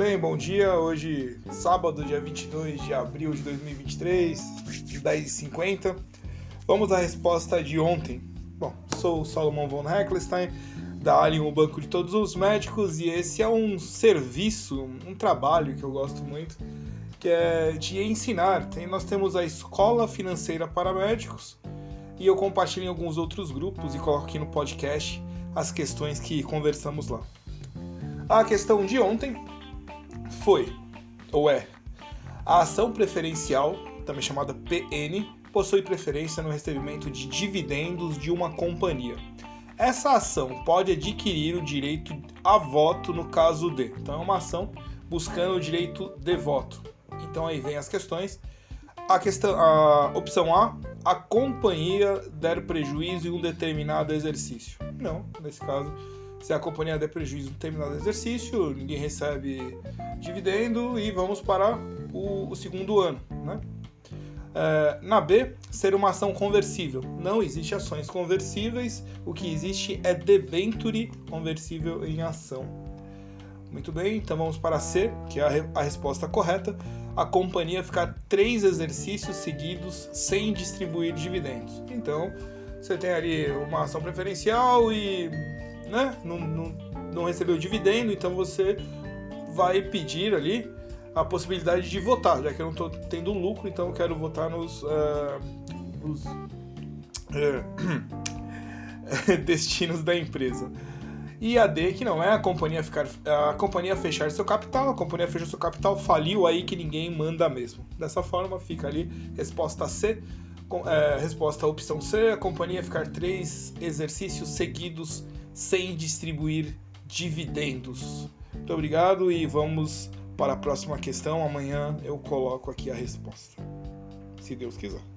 bem? Bom dia. Hoje, sábado, dia 22 de abril de 2023, 10h50. Vamos à resposta de ontem. Bom, sou o Salomão von Heckelstein, da Alien, o Banco de Todos os Médicos, e esse é um serviço, um trabalho que eu gosto muito, que é de ensinar. Tem, nós temos a Escola Financeira para Médicos, e eu compartilho em alguns outros grupos e coloco aqui no podcast as questões que conversamos lá. A questão de ontem foi, ou é, a ação preferencial, também chamada PN, possui preferência no recebimento de dividendos de uma companhia. Essa ação pode adquirir o direito a voto no caso de. Então é uma ação buscando o direito de voto. Então aí vem as questões. A questão, a opção A, a companhia der prejuízo em um determinado exercício. Não, nesse caso se a companhia der prejuízo em determinado exercício, ninguém recebe dividendo e vamos para o, o segundo ano. Né? É, na B, ser uma ação conversível. Não existe ações conversíveis, o que existe é debenture conversível em ação. Muito bem, então vamos para C, que é a, a resposta correta. A companhia ficar três exercícios seguidos sem distribuir dividendos. Então, você tem ali uma ação preferencial e né, não, não, não recebeu dividendo, então você vai pedir ali a possibilidade de votar, já que eu não estou tendo lucro, então eu quero votar nos, uh, nos uh, destinos da empresa. E a D, que não é a companhia ficar a companhia fechar seu capital, a companhia fechou seu capital, faliu aí que ninguém manda mesmo. Dessa forma fica ali resposta C, com, é, resposta opção C, a companhia ficar três exercícios seguidos sem distribuir dividendos. Muito obrigado e vamos para a próxima questão. Amanhã eu coloco aqui a resposta, se Deus quiser.